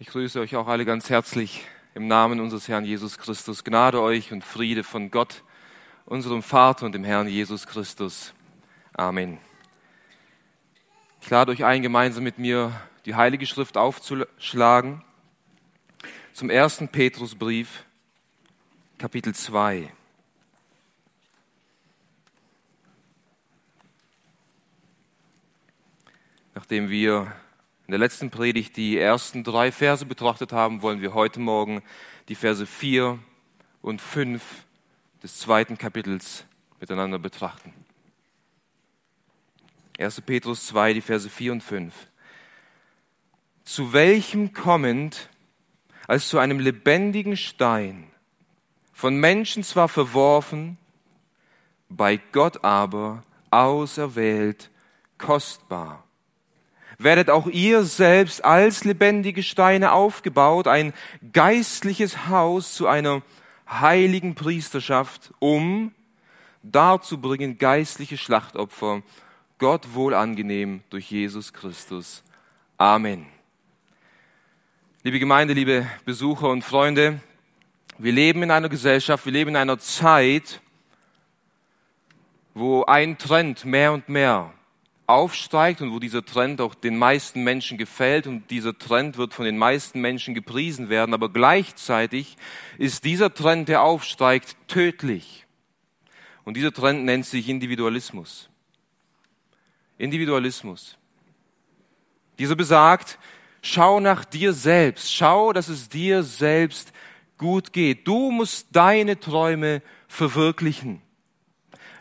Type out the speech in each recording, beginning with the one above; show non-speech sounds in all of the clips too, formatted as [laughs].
Ich grüße euch auch alle ganz herzlich im Namen unseres Herrn Jesus Christus. Gnade euch und Friede von Gott, unserem Vater und dem Herrn Jesus Christus. Amen. Ich lade euch ein, gemeinsam mit mir die Heilige Schrift aufzuschlagen zum ersten Petrusbrief, Kapitel 2. Nachdem wir in der letzten Predigt die ersten drei Verse betrachtet haben, wollen wir heute Morgen die Verse 4 und 5 des zweiten Kapitels miteinander betrachten. 1. Petrus 2, die Verse 4 und 5. Zu welchem kommend als zu einem lebendigen Stein, von Menschen zwar verworfen, bei Gott aber auserwählt, kostbar werdet auch ihr selbst als lebendige Steine aufgebaut, ein geistliches Haus zu einer heiligen Priesterschaft, um darzubringen geistliche Schlachtopfer, Gott wohl angenehm durch Jesus Christus. Amen. Liebe Gemeinde, liebe Besucher und Freunde, wir leben in einer Gesellschaft, wir leben in einer Zeit, wo ein Trend mehr und mehr aufsteigt und wo dieser Trend auch den meisten Menschen gefällt und dieser Trend wird von den meisten Menschen gepriesen werden, aber gleichzeitig ist dieser Trend, der aufsteigt, tödlich. Und dieser Trend nennt sich Individualismus. Individualismus. Dieser besagt, schau nach dir selbst, schau, dass es dir selbst gut geht. Du musst deine Träume verwirklichen.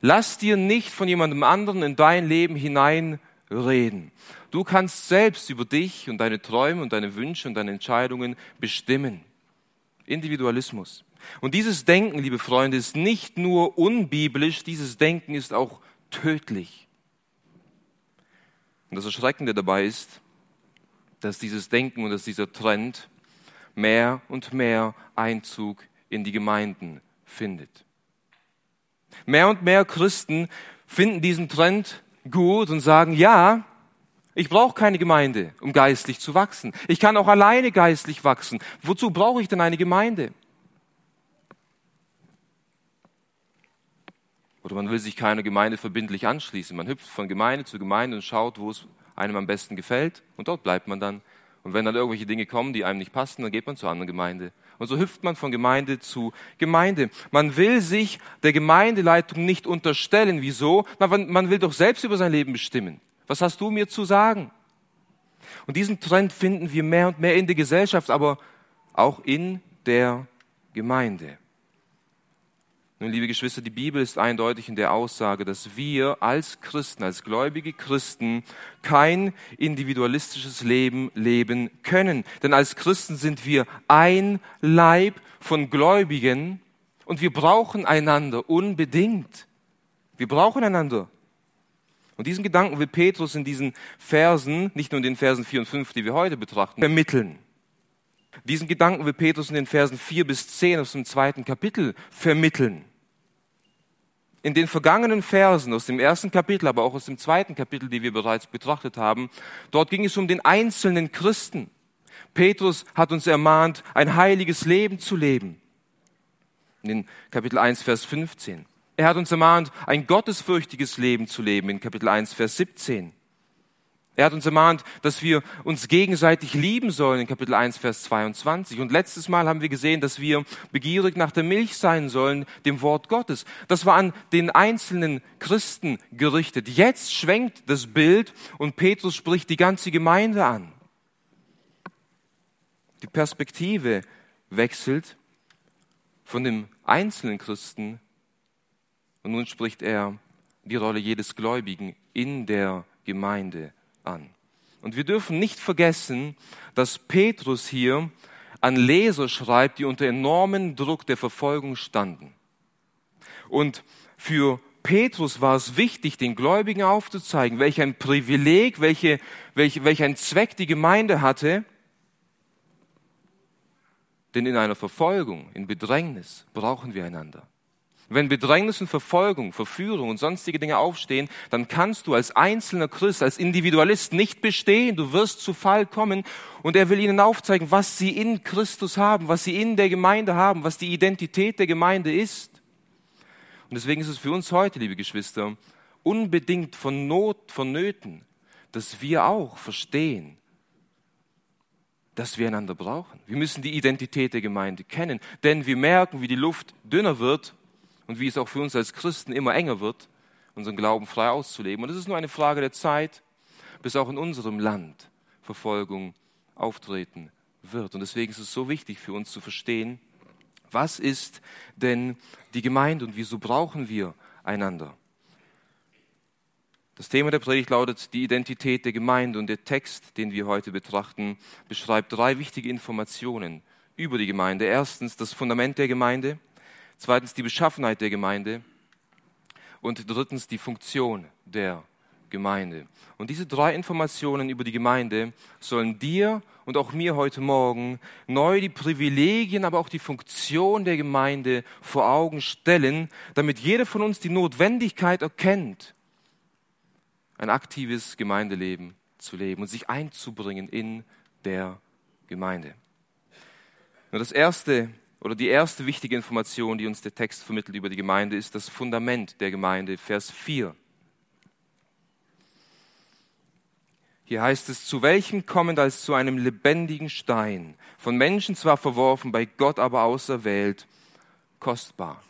Lass dir nicht von jemandem anderen in dein Leben hineinreden. Du kannst selbst über dich und deine Träume und deine Wünsche und deine Entscheidungen bestimmen. Individualismus. Und dieses Denken, liebe Freunde, ist nicht nur unbiblisch, dieses Denken ist auch tödlich. Und das Erschreckende dabei ist, dass dieses Denken und dass dieser Trend mehr und mehr Einzug in die Gemeinden findet. Mehr und mehr Christen finden diesen Trend gut und sagen, ja, ich brauche keine Gemeinde, um geistlich zu wachsen. Ich kann auch alleine geistlich wachsen. Wozu brauche ich denn eine Gemeinde? Oder man will sich keiner Gemeinde verbindlich anschließen. Man hüpft von Gemeinde zu Gemeinde und schaut, wo es einem am besten gefällt. Und dort bleibt man dann. Und wenn dann irgendwelche Dinge kommen, die einem nicht passen, dann geht man zur anderen Gemeinde. Und so hüpft man von Gemeinde zu Gemeinde. Man will sich der Gemeindeleitung nicht unterstellen. Wieso? Man will doch selbst über sein Leben bestimmen. Was hast du mir zu sagen? Und diesen Trend finden wir mehr und mehr in der Gesellschaft, aber auch in der Gemeinde. Nun, liebe Geschwister, die Bibel ist eindeutig in der Aussage, dass wir als Christen, als gläubige Christen kein individualistisches Leben leben können. Denn als Christen sind wir ein Leib von Gläubigen und wir brauchen einander unbedingt. Wir brauchen einander. Und diesen Gedanken will Petrus in diesen Versen, nicht nur in den Versen 4 und 5, die wir heute betrachten, vermitteln. Diesen Gedanken will Petrus in den Versen 4 bis 10 aus dem zweiten Kapitel vermitteln. In den vergangenen Versen aus dem ersten Kapitel, aber auch aus dem zweiten Kapitel, die wir bereits betrachtet haben, dort ging es um den einzelnen Christen. Petrus hat uns ermahnt, ein heiliges Leben zu leben. In Kapitel 1, Vers 15. Er hat uns ermahnt, ein gottesfürchtiges Leben zu leben in Kapitel 1, Vers 17. Er hat uns ermahnt, dass wir uns gegenseitig lieben sollen in Kapitel 1, Vers 22. Und letztes Mal haben wir gesehen, dass wir begierig nach der Milch sein sollen, dem Wort Gottes. Das war an den einzelnen Christen gerichtet. Jetzt schwenkt das Bild und Petrus spricht die ganze Gemeinde an. Die Perspektive wechselt von dem einzelnen Christen und nun spricht er die Rolle jedes Gläubigen in der Gemeinde an. Und wir dürfen nicht vergessen, dass Petrus hier an Leser schreibt, die unter enormen Druck der Verfolgung standen. Und für Petrus war es wichtig, den Gläubigen aufzuzeigen, welch ein Privileg, welche, welch, welch ein Zweck die Gemeinde hatte. Denn in einer Verfolgung, in Bedrängnis brauchen wir einander. Wenn Bedrängnis und Verfolgung, Verführung und sonstige Dinge aufstehen, dann kannst du als einzelner Christ, als Individualist nicht bestehen. Du wirst zu Fall kommen und er will ihnen aufzeigen, was sie in Christus haben, was sie in der Gemeinde haben, was die Identität der Gemeinde ist. Und deswegen ist es für uns heute, liebe Geschwister, unbedingt von Not, vonnöten, dass wir auch verstehen, dass wir einander brauchen. Wir müssen die Identität der Gemeinde kennen, denn wir merken, wie die Luft dünner wird und wie es auch für uns als Christen immer enger wird, unseren Glauben frei auszuleben. Und es ist nur eine Frage der Zeit, bis auch in unserem Land Verfolgung auftreten wird. Und deswegen ist es so wichtig für uns zu verstehen, was ist denn die Gemeinde und wieso brauchen wir einander? Das Thema der Predigt lautet die Identität der Gemeinde und der Text, den wir heute betrachten, beschreibt drei wichtige Informationen über die Gemeinde. Erstens das Fundament der Gemeinde, zweitens die Beschaffenheit der Gemeinde und drittens die Funktion der Gemeinde. Und diese drei Informationen über die Gemeinde sollen dir und auch mir heute Morgen neu die Privilegien, aber auch die Funktion der Gemeinde vor Augen stellen, damit jeder von uns die Notwendigkeit erkennt, ein aktives Gemeindeleben zu leben und sich einzubringen in der Gemeinde. Nur das erste oder die erste wichtige Information, die uns der Text vermittelt über die Gemeinde, ist das Fundament der Gemeinde, Vers 4. Hier heißt es, zu welchem kommend als zu einem lebendigen Stein, von Menschen zwar verworfen, bei Gott aber auserwählt, kostbar,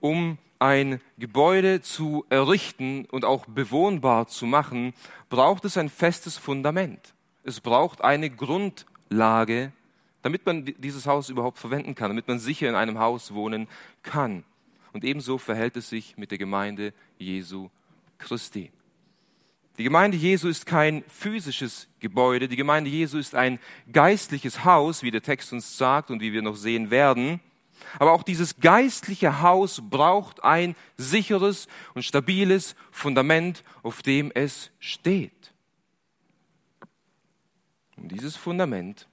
um ein Gebäude zu errichten und auch bewohnbar zu machen, braucht es ein festes Fundament. Es braucht eine Grundlage, damit man dieses Haus überhaupt verwenden kann, damit man sicher in einem Haus wohnen kann. Und ebenso verhält es sich mit der Gemeinde Jesu Christi. Die Gemeinde Jesu ist kein physisches Gebäude, die Gemeinde Jesu ist ein geistliches Haus, wie der Text uns sagt und wie wir noch sehen werden. Aber auch dieses geistliche Haus braucht ein sicheres und stabiles Fundament, auf dem es steht. Und dieses Fundament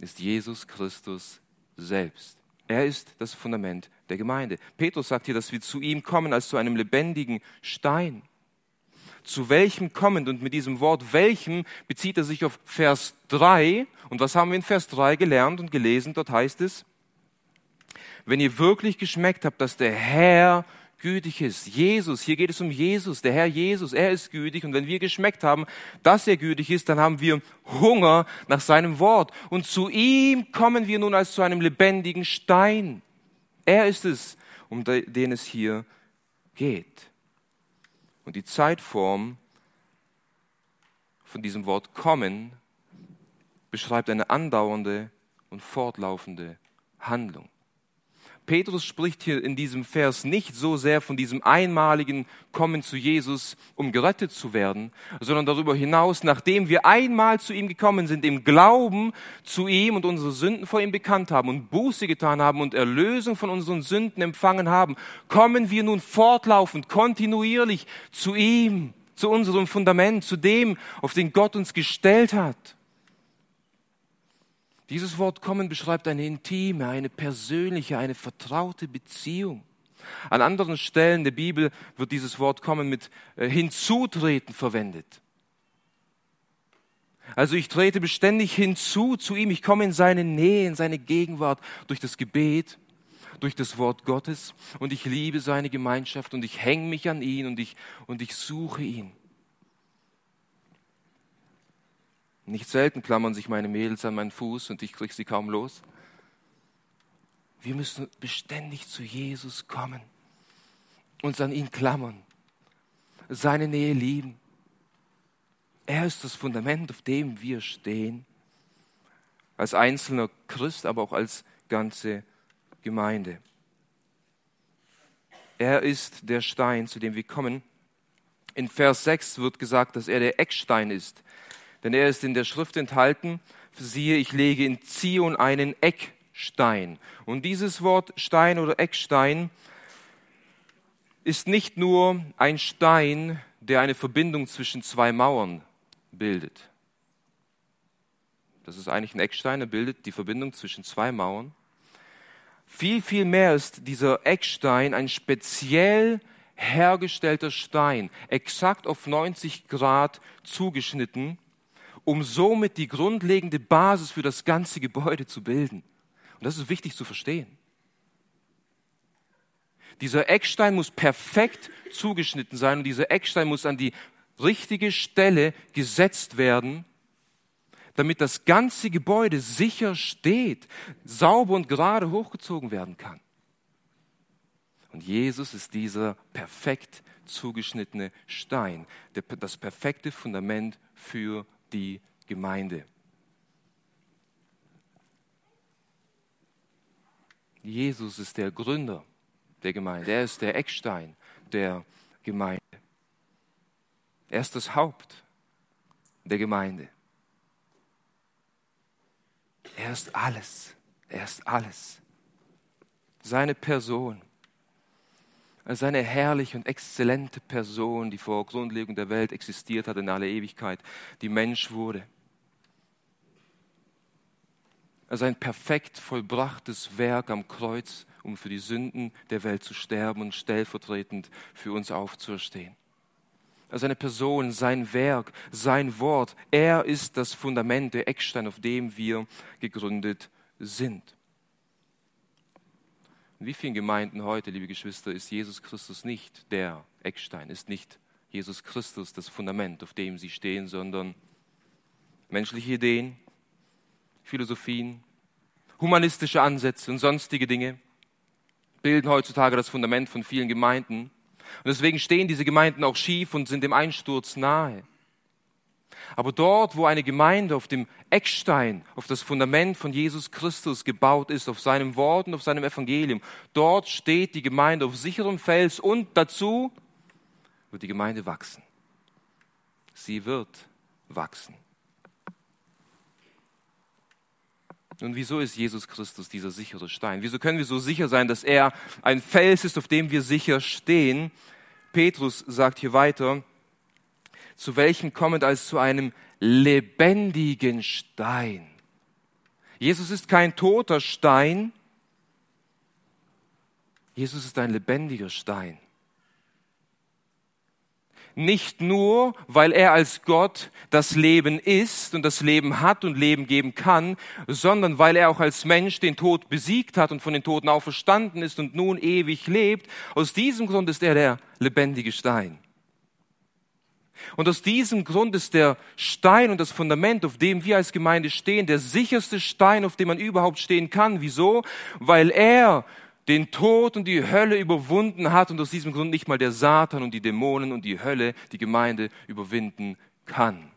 ist Jesus Christus selbst. Er ist das Fundament der Gemeinde. Petrus sagt hier, dass wir zu ihm kommen als zu einem lebendigen Stein. Zu welchem kommend und mit diesem Wort welchem bezieht er sich auf Vers 3. Und was haben wir in Vers 3 gelernt und gelesen? Dort heißt es, wenn ihr wirklich geschmeckt habt, dass der Herr gütig ist. Jesus, hier geht es um Jesus, der Herr Jesus, er ist gütig. Und wenn wir geschmeckt haben, dass er gütig ist, dann haben wir Hunger nach seinem Wort. Und zu ihm kommen wir nun als zu einem lebendigen Stein. Er ist es, um den es hier geht. Und die Zeitform von diesem Wort kommen beschreibt eine andauernde und fortlaufende Handlung. Petrus spricht hier in diesem Vers nicht so sehr von diesem einmaligen Kommen zu Jesus, um gerettet zu werden, sondern darüber hinaus, nachdem wir einmal zu ihm gekommen sind, im Glauben zu ihm und unsere Sünden vor ihm bekannt haben und Buße getan haben und Erlösung von unseren Sünden empfangen haben, kommen wir nun fortlaufend, kontinuierlich zu ihm, zu unserem Fundament, zu dem, auf den Gott uns gestellt hat. Dieses Wort kommen beschreibt eine intime, eine persönliche, eine vertraute Beziehung. An anderen Stellen der Bibel wird dieses Wort kommen mit äh, hinzutreten verwendet. Also ich trete beständig hinzu zu ihm, ich komme in seine Nähe, in seine Gegenwart durch das Gebet, durch das Wort Gottes und ich liebe seine Gemeinschaft und ich hänge mich an ihn und ich, und ich suche ihn. Nicht selten klammern sich meine Mädels an meinen Fuß und ich kriege sie kaum los. Wir müssen beständig zu Jesus kommen, uns an ihn klammern, seine Nähe lieben. Er ist das Fundament, auf dem wir stehen, als einzelner Christ, aber auch als ganze Gemeinde. Er ist der Stein, zu dem wir kommen. In Vers 6 wird gesagt, dass er der Eckstein ist. Denn er ist in der Schrift enthalten, siehe, ich lege in Zion einen Eckstein. Und dieses Wort Stein oder Eckstein ist nicht nur ein Stein, der eine Verbindung zwischen zwei Mauern bildet. Das ist eigentlich ein Eckstein, er bildet die Verbindung zwischen zwei Mauern. Viel, viel mehr ist dieser Eckstein ein speziell hergestellter Stein, exakt auf 90 Grad zugeschnitten, um somit die grundlegende Basis für das ganze Gebäude zu bilden. Und das ist wichtig zu verstehen. Dieser Eckstein muss perfekt zugeschnitten sein und dieser Eckstein muss an die richtige Stelle gesetzt werden, damit das ganze Gebäude sicher steht, sauber und gerade hochgezogen werden kann. Und Jesus ist dieser perfekt zugeschnittene Stein, das perfekte Fundament für die Gemeinde. Jesus ist der Gründer der Gemeinde. Er ist der Eckstein der Gemeinde. Er ist das Haupt der Gemeinde. Er ist alles. Er ist alles. Seine Person. Seine herrliche und exzellente Person, die vor Grundlegung der Welt existiert hat in aller Ewigkeit, die Mensch wurde. Sein perfekt vollbrachtes Werk am Kreuz um für die Sünden der Welt zu sterben und stellvertretend für uns aufzuerstehen. Seine Person, sein Werk, sein Wort, er ist das Fundament, der Eckstein, auf dem wir gegründet sind. In wie vielen Gemeinden heute, liebe Geschwister, ist Jesus Christus nicht der Eckstein, ist nicht Jesus Christus das Fundament, auf dem sie stehen, sondern menschliche Ideen, Philosophien, humanistische Ansätze und sonstige Dinge, bilden heutzutage das Fundament von vielen Gemeinden. Und deswegen stehen diese Gemeinden auch schief und sind dem Einsturz nahe. Aber dort, wo eine Gemeinde auf dem Eckstein, auf das Fundament von Jesus Christus gebaut ist, auf seinem Wort und auf seinem Evangelium, dort steht die Gemeinde auf sicherem Fels und dazu wird die Gemeinde wachsen. Sie wird wachsen. Nun, wieso ist Jesus Christus dieser sichere Stein? Wieso können wir so sicher sein, dass er ein Fels ist, auf dem wir sicher stehen? Petrus sagt hier weiter, zu welchem kommt als zu einem lebendigen Stein. Jesus ist kein toter Stein, Jesus ist ein lebendiger Stein. Nicht nur, weil er als Gott das Leben ist und das Leben hat und Leben geben kann, sondern weil er auch als Mensch den Tod besiegt hat und von den Toten auferstanden ist und nun ewig lebt. Aus diesem Grund ist er der lebendige Stein. Und aus diesem Grund ist der Stein und das Fundament, auf dem wir als Gemeinde stehen, der sicherste Stein, auf dem man überhaupt stehen kann. Wieso? Weil er den Tod und die Hölle überwunden hat und aus diesem Grund nicht mal der Satan und die Dämonen und die Hölle die Gemeinde überwinden kann.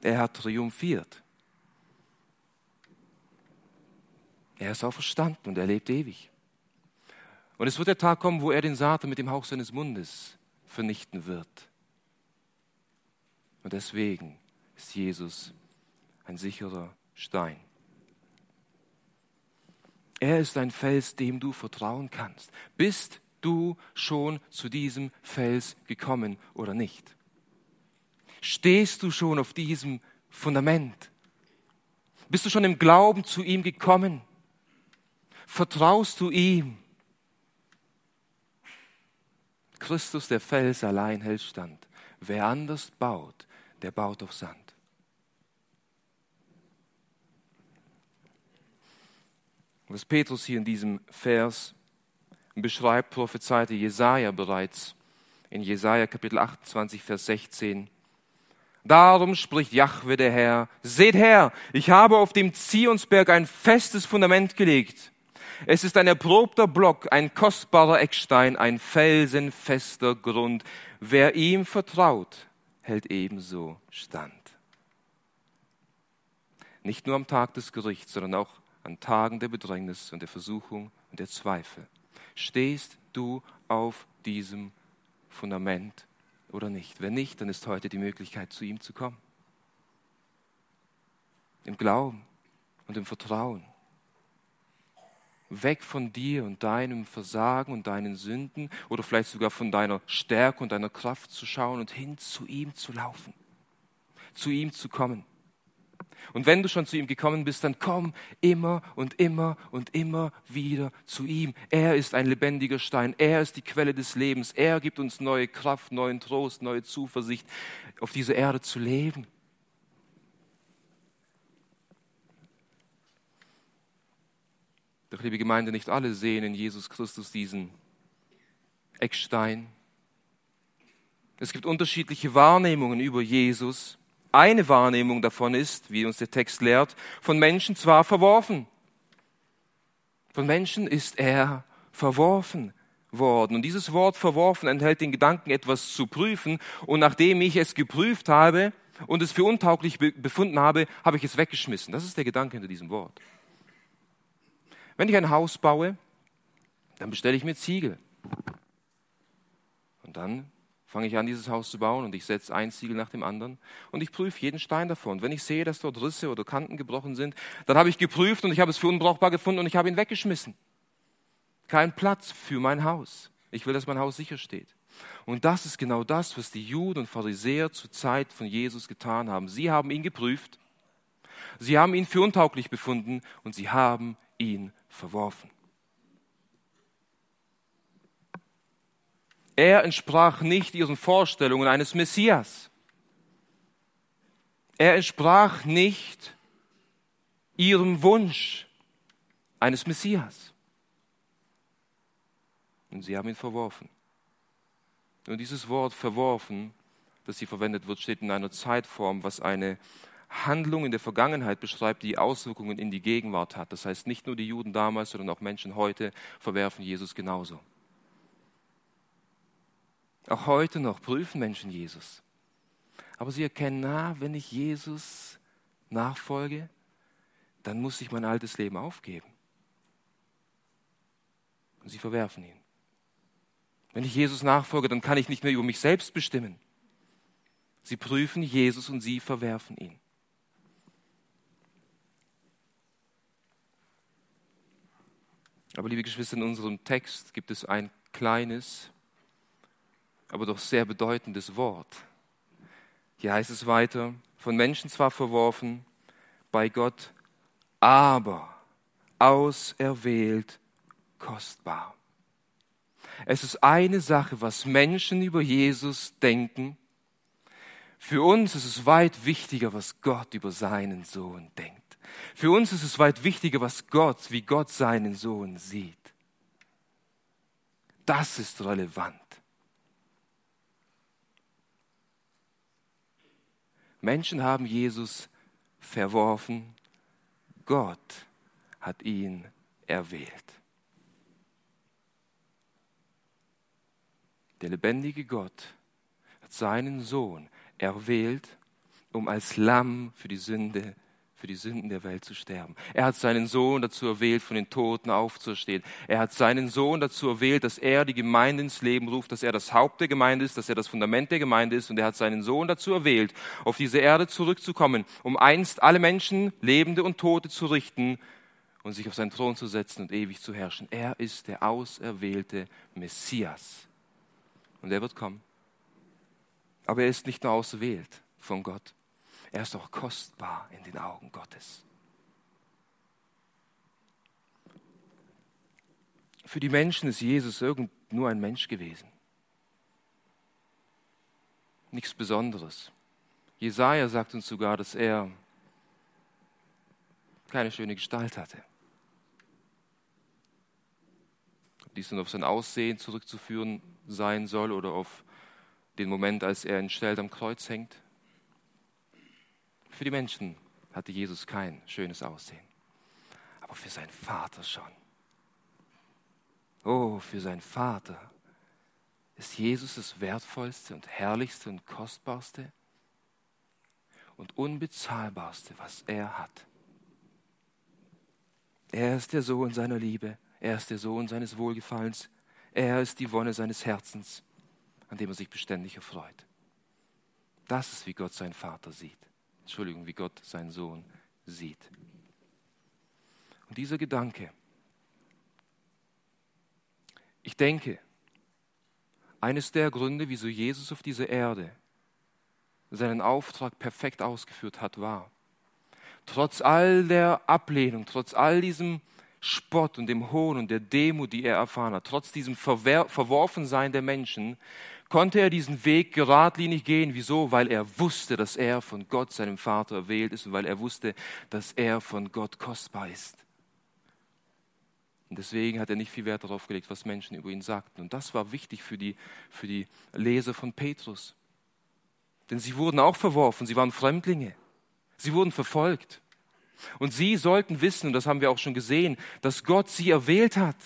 Er hat triumphiert. Er ist auch verstanden und er lebt ewig. Und es wird der Tag kommen, wo er den Satan mit dem Hauch seines Mundes vernichten wird. Und deswegen ist Jesus ein sicherer Stein. Er ist ein Fels, dem du vertrauen kannst. Bist du schon zu diesem Fels gekommen oder nicht? Stehst du schon auf diesem Fundament? Bist du schon im Glauben zu ihm gekommen? Vertraust du ihm? Christus, der Fels, allein hält stand. Wer anders baut, der baut auf Sand. Was Petrus hier in diesem Vers beschreibt, prophezeite Jesaja bereits in Jesaja Kapitel 28, Vers 16. Darum spricht Jahwe der Herr, seht her, ich habe auf dem Zionsberg ein festes Fundament gelegt. Es ist ein erprobter Block, ein kostbarer Eckstein, ein felsenfester Grund. Wer ihm vertraut, hält ebenso stand. Nicht nur am Tag des Gerichts, sondern auch an Tagen der Bedrängnis und der Versuchung und der Zweifel. Stehst du auf diesem Fundament oder nicht? Wenn nicht, dann ist heute die Möglichkeit, zu ihm zu kommen. Im Glauben und im Vertrauen. Weg von dir und deinem Versagen und deinen Sünden oder vielleicht sogar von deiner Stärke und deiner Kraft zu schauen und hin zu ihm zu laufen, zu ihm zu kommen. Und wenn du schon zu ihm gekommen bist, dann komm immer und immer und immer wieder zu ihm. Er ist ein lebendiger Stein. Er ist die Quelle des Lebens. Er gibt uns neue Kraft, neuen Trost, neue Zuversicht, auf dieser Erde zu leben. Doch, liebe Gemeinde, nicht alle sehen in Jesus Christus diesen Eckstein. Es gibt unterschiedliche Wahrnehmungen über Jesus. Eine Wahrnehmung davon ist, wie uns der Text lehrt, von Menschen zwar verworfen. Von Menschen ist er verworfen worden. Und dieses Wort verworfen enthält den Gedanken, etwas zu prüfen. Und nachdem ich es geprüft habe und es für untauglich befunden habe, habe ich es weggeschmissen. Das ist der Gedanke hinter diesem Wort. Wenn ich ein Haus baue, dann bestelle ich mir Ziegel. Und dann fange ich an, dieses Haus zu bauen und ich setze ein Ziegel nach dem anderen und ich prüfe jeden Stein davon. Und wenn ich sehe, dass dort Risse oder Kanten gebrochen sind, dann habe ich geprüft und ich habe es für unbrauchbar gefunden und ich habe ihn weggeschmissen. Kein Platz für mein Haus. Ich will, dass mein Haus sicher steht. Und das ist genau das, was die Juden und Pharisäer zur Zeit von Jesus getan haben. Sie haben ihn geprüft, sie haben ihn für untauglich befunden und sie haben ihn verworfen. Er entsprach nicht ihren Vorstellungen eines Messias. Er entsprach nicht ihrem Wunsch eines Messias. Und sie haben ihn verworfen. Und dieses Wort verworfen, das hier verwendet wird, steht in einer Zeitform, was eine Handlung in der Vergangenheit beschreibt, die Auswirkungen in die Gegenwart hat. Das heißt, nicht nur die Juden damals, sondern auch Menschen heute verwerfen Jesus genauso. Auch heute noch prüfen Menschen Jesus. Aber sie erkennen, na, wenn ich Jesus nachfolge, dann muss ich mein altes Leben aufgeben. Und sie verwerfen ihn. Wenn ich Jesus nachfolge, dann kann ich nicht mehr über mich selbst bestimmen. Sie prüfen Jesus und sie verwerfen ihn. Aber liebe Geschwister, in unserem Text gibt es ein kleines, aber doch sehr bedeutendes Wort. Hier heißt es weiter, von Menschen zwar verworfen, bei Gott aber auserwählt kostbar. Es ist eine Sache, was Menschen über Jesus denken. Für uns ist es weit wichtiger, was Gott über seinen Sohn denkt. Für uns ist es weit wichtiger, was Gott, wie Gott seinen Sohn sieht. Das ist relevant. Menschen haben Jesus verworfen, Gott hat ihn erwählt. Der lebendige Gott hat seinen Sohn erwählt, um als Lamm für die Sünde für die Sünden der Welt zu sterben. Er hat seinen Sohn dazu erwählt, von den Toten aufzustehen. Er hat seinen Sohn dazu erwählt, dass er die Gemeinde ins Leben ruft, dass er das Haupt der Gemeinde ist, dass er das Fundament der Gemeinde ist. Und er hat seinen Sohn dazu erwählt, auf diese Erde zurückzukommen, um einst alle Menschen, Lebende und Tote, zu richten und sich auf seinen Thron zu setzen und ewig zu herrschen. Er ist der auserwählte Messias. Und er wird kommen. Aber er ist nicht nur auserwählt von Gott, er ist auch kostbar in den Augen Gottes. Für die Menschen ist Jesus irgend nur ein Mensch gewesen. Nichts Besonderes. Jesaja sagt uns sogar, dass er keine schöne Gestalt hatte. Ob dies nun auf sein Aussehen zurückzuführen sein soll oder auf den Moment, als er entstellt am Kreuz hängt, für die Menschen hatte Jesus kein schönes Aussehen, aber für seinen Vater schon. Oh, für seinen Vater ist Jesus das wertvollste und herrlichste und kostbarste und unbezahlbarste, was er hat. Er ist der Sohn seiner Liebe, er ist der Sohn seines Wohlgefallens, er ist die Wonne seines Herzens, an dem er sich beständig erfreut. Das ist, wie Gott seinen Vater sieht. Entschuldigung, wie Gott seinen Sohn sieht. Und dieser Gedanke, ich denke, eines der Gründe, wieso Jesus auf dieser Erde seinen Auftrag perfekt ausgeführt hat, war, trotz all der Ablehnung, trotz all diesem Spott und dem Hohn und der Demut, die er erfahren hat, trotz diesem Verwer Verworfensein der Menschen, konnte er diesen Weg geradlinig gehen. Wieso? Weil er wusste, dass er von Gott, seinem Vater, erwählt ist und weil er wusste, dass er von Gott kostbar ist. Und deswegen hat er nicht viel Wert darauf gelegt, was Menschen über ihn sagten. Und das war wichtig für die, für die Leser von Petrus. Denn sie wurden auch verworfen, sie waren Fremdlinge, sie wurden verfolgt. Und sie sollten wissen, und das haben wir auch schon gesehen, dass Gott sie erwählt hat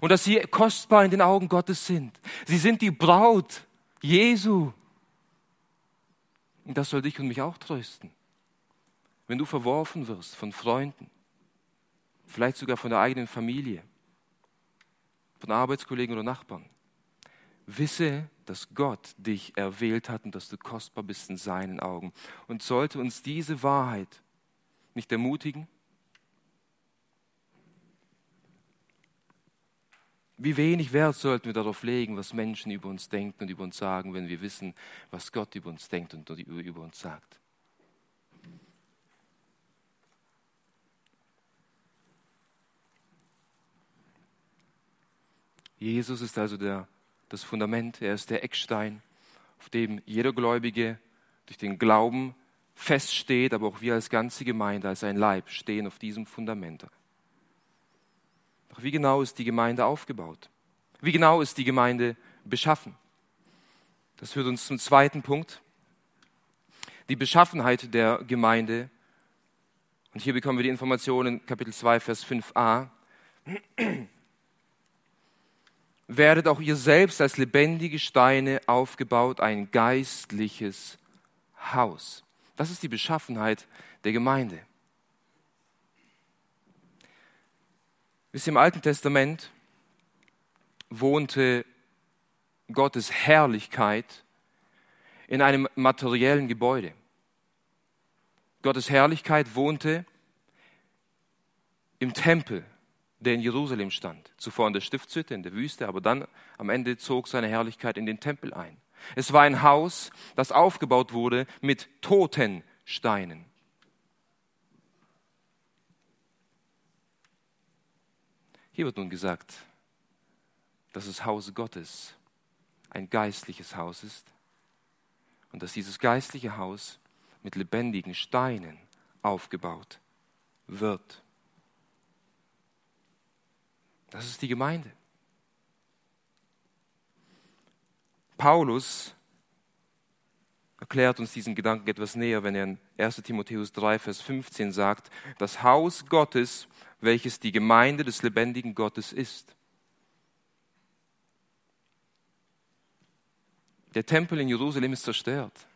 und dass sie kostbar in den Augen Gottes sind. Sie sind die Braut Jesu. Und das soll dich und mich auch trösten. Wenn du verworfen wirst von Freunden, vielleicht sogar von der eigenen Familie, von Arbeitskollegen oder Nachbarn, wisse, dass Gott dich erwählt hat und dass du kostbar bist in seinen Augen. Und sollte uns diese Wahrheit nicht ermutigen? Wie wenig Wert sollten wir darauf legen, was Menschen über uns denken und über uns sagen, wenn wir wissen, was Gott über uns denkt und über uns sagt. Jesus ist also der, das Fundament, er ist der Eckstein, auf dem jeder Gläubige durch den Glauben feststeht, aber auch wir als ganze Gemeinde, als ein Leib stehen auf diesem Fundament. Doch wie genau ist die Gemeinde aufgebaut? Wie genau ist die Gemeinde beschaffen? Das führt uns zum zweiten Punkt. Die Beschaffenheit der Gemeinde. Und hier bekommen wir die Informationen, Kapitel 2, Vers 5a. [clears throat] Werdet auch ihr selbst als lebendige Steine aufgebaut, ein geistliches Haus. Das ist die Beschaffenheit der Gemeinde. Ihr, im Alten Testament wohnte Gottes Herrlichkeit in einem materiellen Gebäude. Gottes Herrlichkeit wohnte im Tempel, der in Jerusalem stand. Zuvor in der Stiftshütte, in der Wüste, aber dann am Ende zog seine Herrlichkeit in den Tempel ein. Es war ein Haus, das aufgebaut wurde mit toten Steinen. Hier wird nun gesagt, dass das Haus Gottes ein geistliches Haus ist und dass dieses geistliche Haus mit lebendigen Steinen aufgebaut wird. Das ist die Gemeinde. Paulus erklärt uns diesen Gedanken etwas näher, wenn er in 1 Timotheus 3, Vers 15 sagt, das Haus Gottes, welches die Gemeinde des lebendigen Gottes ist. Der Tempel in Jerusalem ist zerstört.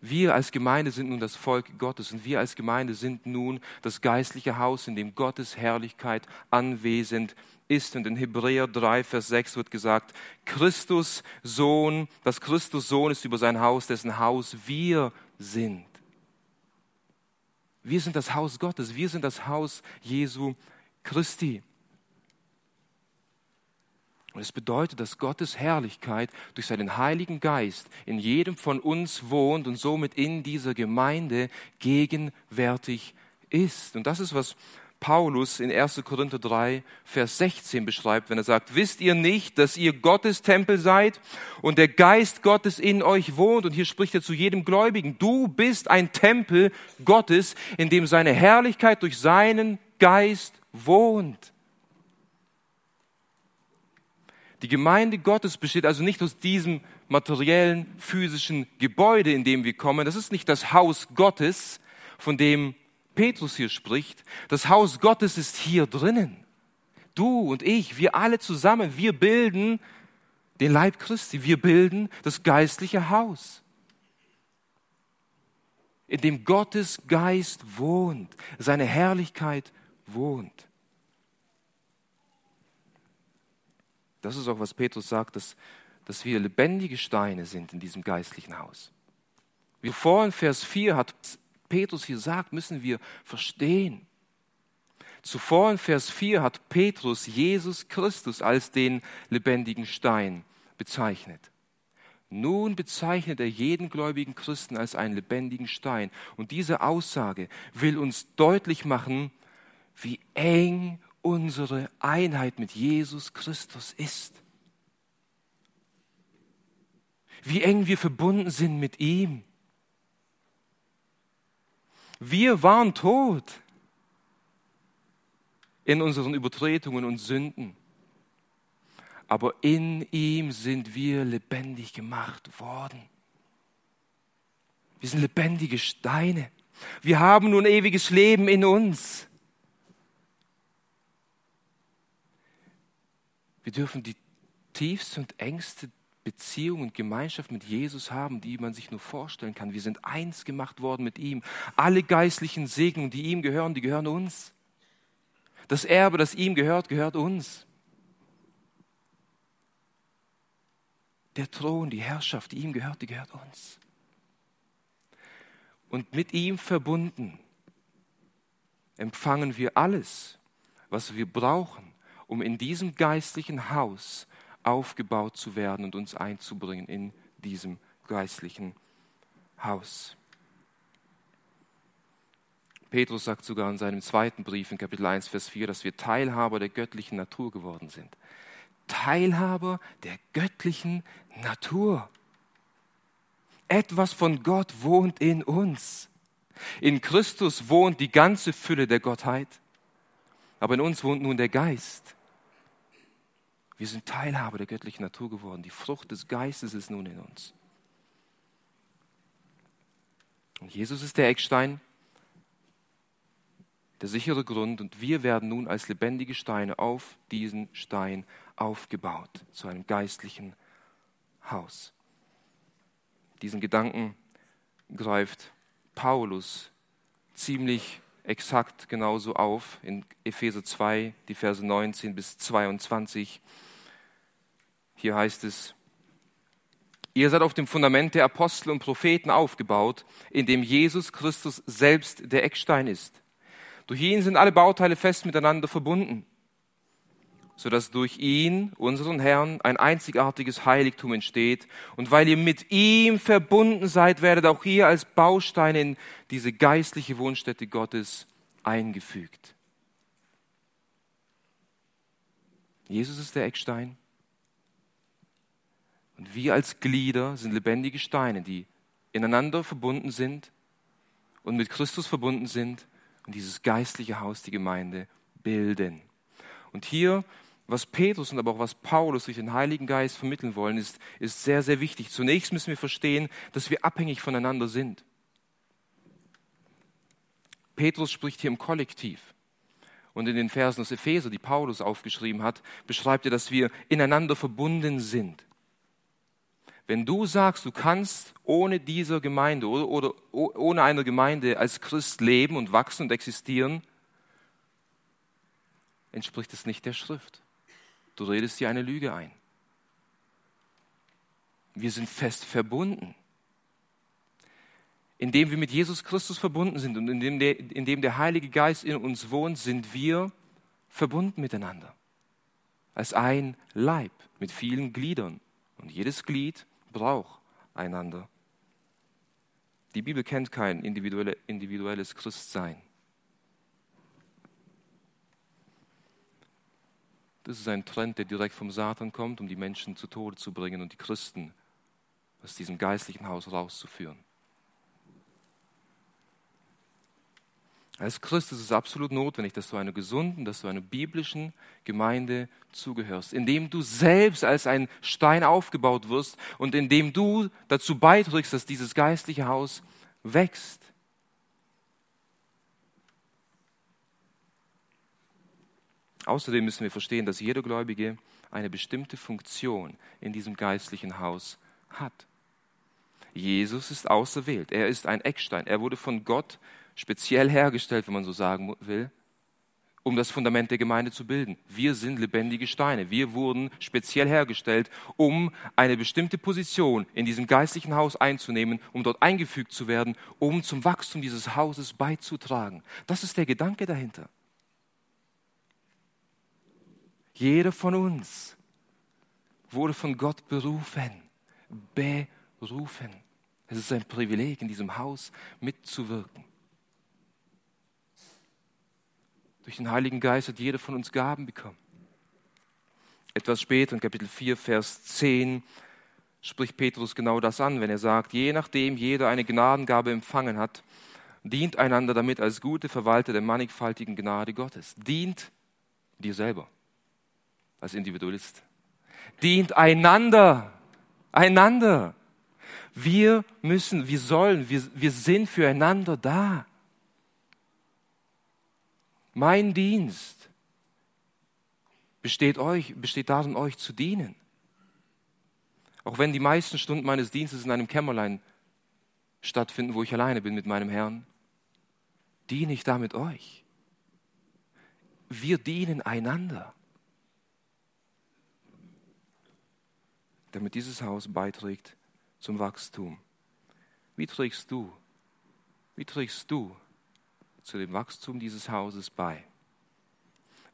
Wir als Gemeinde sind nun das Volk Gottes und wir als Gemeinde sind nun das geistliche Haus, in dem Gottes Herrlichkeit anwesend ist. Und in Hebräer 3, Vers 6 wird gesagt, Christus Sohn, das Christus Sohn ist über sein Haus, dessen Haus wir sind. Wir sind das Haus Gottes, wir sind das Haus Jesu Christi. Und es bedeutet, dass Gottes Herrlichkeit durch seinen Heiligen Geist in jedem von uns wohnt und somit in dieser Gemeinde gegenwärtig ist. Und das ist, was Paulus in 1. Korinther 3, Vers 16 beschreibt, wenn er sagt, wisst ihr nicht, dass ihr Gottes Tempel seid und der Geist Gottes in euch wohnt? Und hier spricht er zu jedem Gläubigen, du bist ein Tempel Gottes, in dem seine Herrlichkeit durch seinen Geist wohnt. Die Gemeinde Gottes besteht also nicht aus diesem materiellen, physischen Gebäude, in dem wir kommen. Das ist nicht das Haus Gottes, von dem Petrus hier spricht. Das Haus Gottes ist hier drinnen. Du und ich, wir alle zusammen, wir bilden den Leib Christi. Wir bilden das geistliche Haus, in dem Gottes Geist wohnt, seine Herrlichkeit wohnt. Das ist auch, was Petrus sagt, dass, dass wir lebendige Steine sind in diesem geistlichen Haus. Wie vor in Vers 4 hat Petrus hier sagt, müssen wir verstehen. Zuvor in Vers 4 hat Petrus Jesus Christus als den lebendigen Stein bezeichnet. Nun bezeichnet er jeden gläubigen Christen als einen lebendigen Stein. Und diese Aussage will uns deutlich machen, wie eng unsere Einheit mit Jesus Christus ist. Wie eng wir verbunden sind mit ihm. Wir waren tot in unseren Übertretungen und Sünden. Aber in ihm sind wir lebendig gemacht worden. Wir sind lebendige Steine. Wir haben nun ewiges Leben in uns. Wir dürfen die tiefste und engste Beziehung und Gemeinschaft mit Jesus haben, die man sich nur vorstellen kann. Wir sind eins gemacht worden mit ihm. Alle geistlichen Segnungen, die ihm gehören, die gehören uns. Das Erbe, das ihm gehört, gehört uns. Der Thron, die Herrschaft, die ihm gehört, die gehört uns. Und mit ihm verbunden empfangen wir alles, was wir brauchen, um in diesem geistlichen Haus aufgebaut zu werden und uns einzubringen in diesem geistlichen Haus. Petrus sagt sogar in seinem zweiten Brief in Kapitel 1, Vers 4, dass wir Teilhaber der göttlichen Natur geworden sind. Teilhaber der göttlichen Natur. Etwas von Gott wohnt in uns. In Christus wohnt die ganze Fülle der Gottheit, aber in uns wohnt nun der Geist. Wir sind Teilhaber der göttlichen Natur geworden. Die Frucht des Geistes ist nun in uns. Und Jesus ist der Eckstein, der sichere Grund und wir werden nun als lebendige Steine auf diesen Stein aufgebaut zu einem geistlichen Haus. Diesen Gedanken greift Paulus ziemlich exakt genauso auf in Epheser 2, die Verse 19 bis 22. Hier heißt es, Ihr seid auf dem Fundament der Apostel und Propheten aufgebaut, in dem Jesus Christus selbst der Eckstein ist. Durch ihn sind alle Bauteile fest miteinander verbunden, sodass durch ihn, unseren Herrn, ein einzigartiges Heiligtum entsteht. Und weil ihr mit ihm verbunden seid, werdet auch ihr als Bausteine in diese geistliche Wohnstätte Gottes eingefügt. Jesus ist der Eckstein. Und wir als Glieder sind lebendige Steine, die ineinander verbunden sind und mit Christus verbunden sind und dieses geistliche Haus, die Gemeinde, bilden. Und hier, was Petrus und aber auch was Paulus durch den Heiligen Geist vermitteln wollen, ist, ist sehr, sehr wichtig. Zunächst müssen wir verstehen, dass wir abhängig voneinander sind. Petrus spricht hier im Kollektiv. Und in den Versen aus Epheser, die Paulus aufgeschrieben hat, beschreibt er, dass wir ineinander verbunden sind. Wenn du sagst, du kannst ohne dieser Gemeinde oder, oder ohne eine Gemeinde als Christ leben und wachsen und existieren, entspricht es nicht der Schrift. Du redest dir eine Lüge ein. Wir sind fest verbunden. Indem wir mit Jesus Christus verbunden sind und indem der, indem der Heilige Geist in uns wohnt, sind wir verbunden miteinander. Als ein Leib mit vielen Gliedern. Und jedes Glied braucht einander. Die Bibel kennt kein individuelle, individuelles Christsein. Das ist ein Trend, der direkt vom Satan kommt, um die Menschen zu Tode zu bringen und die Christen aus diesem geistlichen Haus rauszuführen. Als Christ ist es absolut notwendig, dass du einer gesunden, dass du einer biblischen Gemeinde zugehörst, indem du selbst als ein Stein aufgebaut wirst und indem du dazu beiträgst, dass dieses geistliche Haus wächst. Außerdem müssen wir verstehen, dass jeder Gläubige eine bestimmte Funktion in diesem geistlichen Haus hat. Jesus ist auserwählt. Er ist ein Eckstein. Er wurde von Gott speziell hergestellt, wenn man so sagen will, um das Fundament der Gemeinde zu bilden. Wir sind lebendige Steine. Wir wurden speziell hergestellt, um eine bestimmte Position in diesem geistlichen Haus einzunehmen, um dort eingefügt zu werden, um zum Wachstum dieses Hauses beizutragen. Das ist der Gedanke dahinter. Jeder von uns wurde von Gott berufen berufen. Es ist ein Privileg, in diesem Haus mitzuwirken. Durch den Heiligen Geist hat jeder von uns Gaben bekommen. Etwas später, in Kapitel 4, Vers 10, spricht Petrus genau das an, wenn er sagt, je nachdem jeder eine Gnadengabe empfangen hat, dient einander damit als gute Verwalter der mannigfaltigen Gnade Gottes. Dient dir selber als Individualist. Dient einander, einander. Wir müssen, wir sollen, wir, wir sind füreinander da. Mein Dienst besteht, euch, besteht darin, euch zu dienen. Auch wenn die meisten Stunden meines Dienstes in einem Kämmerlein stattfinden, wo ich alleine bin mit meinem Herrn, diene ich damit euch. Wir dienen einander, damit dieses Haus beiträgt zum Wachstum. Wie trägst du, wie trägst du zu dem Wachstum dieses Hauses bei?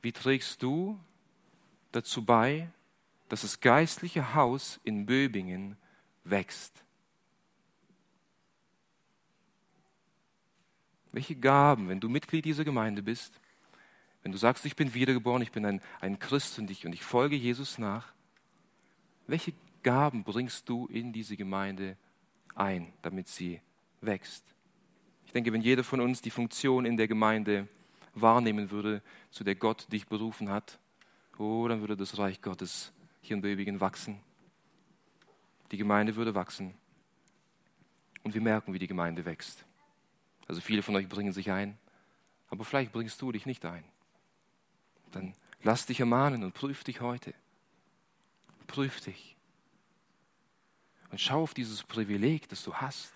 Wie trägst du dazu bei, dass das geistliche Haus in Böbingen wächst? Welche Gaben, wenn du Mitglied dieser Gemeinde bist, wenn du sagst, ich bin wiedergeboren, ich bin ein, ein Christ und ich, und ich folge Jesus nach, welche Gaben bringst du in diese Gemeinde ein, damit sie wächst? Denke, wenn jeder von uns die Funktion in der Gemeinde wahrnehmen würde, zu der Gott dich berufen hat, oh, dann würde das Reich Gottes hier in Böbingen wachsen. Die Gemeinde würde wachsen. Und wir merken, wie die Gemeinde wächst. Also viele von euch bringen sich ein, aber vielleicht bringst du dich nicht ein. Dann lass dich ermahnen und prüf dich heute. Prüf dich. Und schau auf dieses Privileg, das du hast,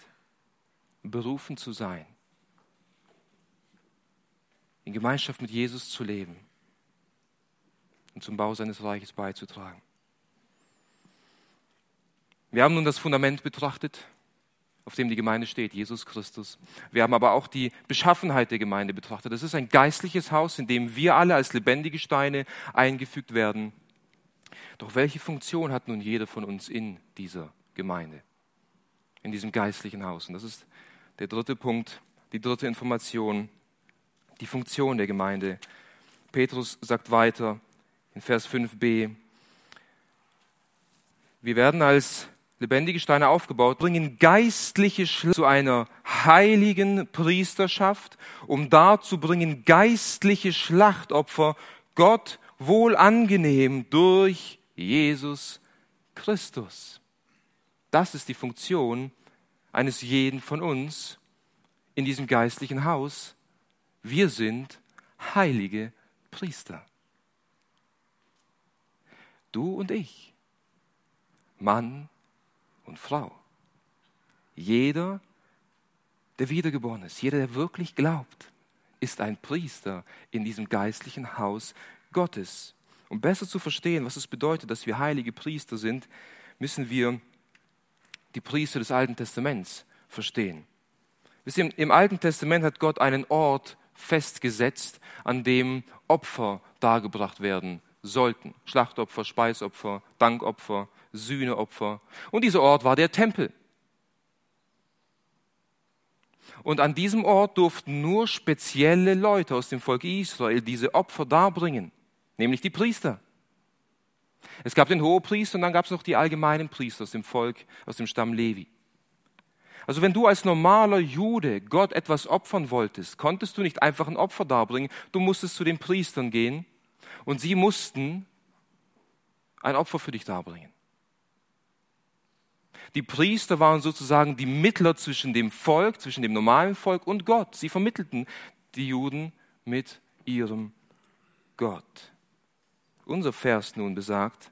berufen zu sein, in Gemeinschaft mit Jesus zu leben und zum Bau seines Reiches beizutragen. Wir haben nun das Fundament betrachtet, auf dem die Gemeinde steht, Jesus Christus. Wir haben aber auch die Beschaffenheit der Gemeinde betrachtet. Das ist ein geistliches Haus, in dem wir alle als lebendige Steine eingefügt werden. Doch welche Funktion hat nun jeder von uns in dieser Gemeinde, in diesem geistlichen Haus. Und das ist der dritte Punkt, die dritte Information, die Funktion der Gemeinde. Petrus sagt weiter in Vers 5b, wir werden als lebendige Steine aufgebaut, bringen geistliche Schlacht zu einer heiligen Priesterschaft, um darzubringen geistliche Schlachtopfer Gott wohl angenehm durch Jesus Christus. Das ist die Funktion eines jeden von uns in diesem geistlichen Haus. Wir sind heilige Priester. Du und ich, Mann und Frau. Jeder, der wiedergeboren ist, jeder, der wirklich glaubt, ist ein Priester in diesem geistlichen Haus Gottes. Um besser zu verstehen, was es bedeutet, dass wir heilige Priester sind, müssen wir die Priester des Alten Testaments verstehen. Im Alten Testament hat Gott einen Ort festgesetzt, an dem Opfer dargebracht werden sollten. Schlachtopfer, Speisopfer, Dankopfer, Sühneopfer. Und dieser Ort war der Tempel. Und an diesem Ort durften nur spezielle Leute aus dem Volk Israel diese Opfer darbringen, nämlich die Priester. Es gab den Hohepriester und dann gab es noch die allgemeinen Priester aus dem Volk, aus dem Stamm Levi. Also wenn du als normaler Jude Gott etwas opfern wolltest, konntest du nicht einfach ein Opfer darbringen, du musstest zu den Priestern gehen und sie mussten ein Opfer für dich darbringen. Die Priester waren sozusagen die Mittler zwischen dem Volk, zwischen dem normalen Volk und Gott. Sie vermittelten die Juden mit ihrem Gott. Unser Vers nun besagt,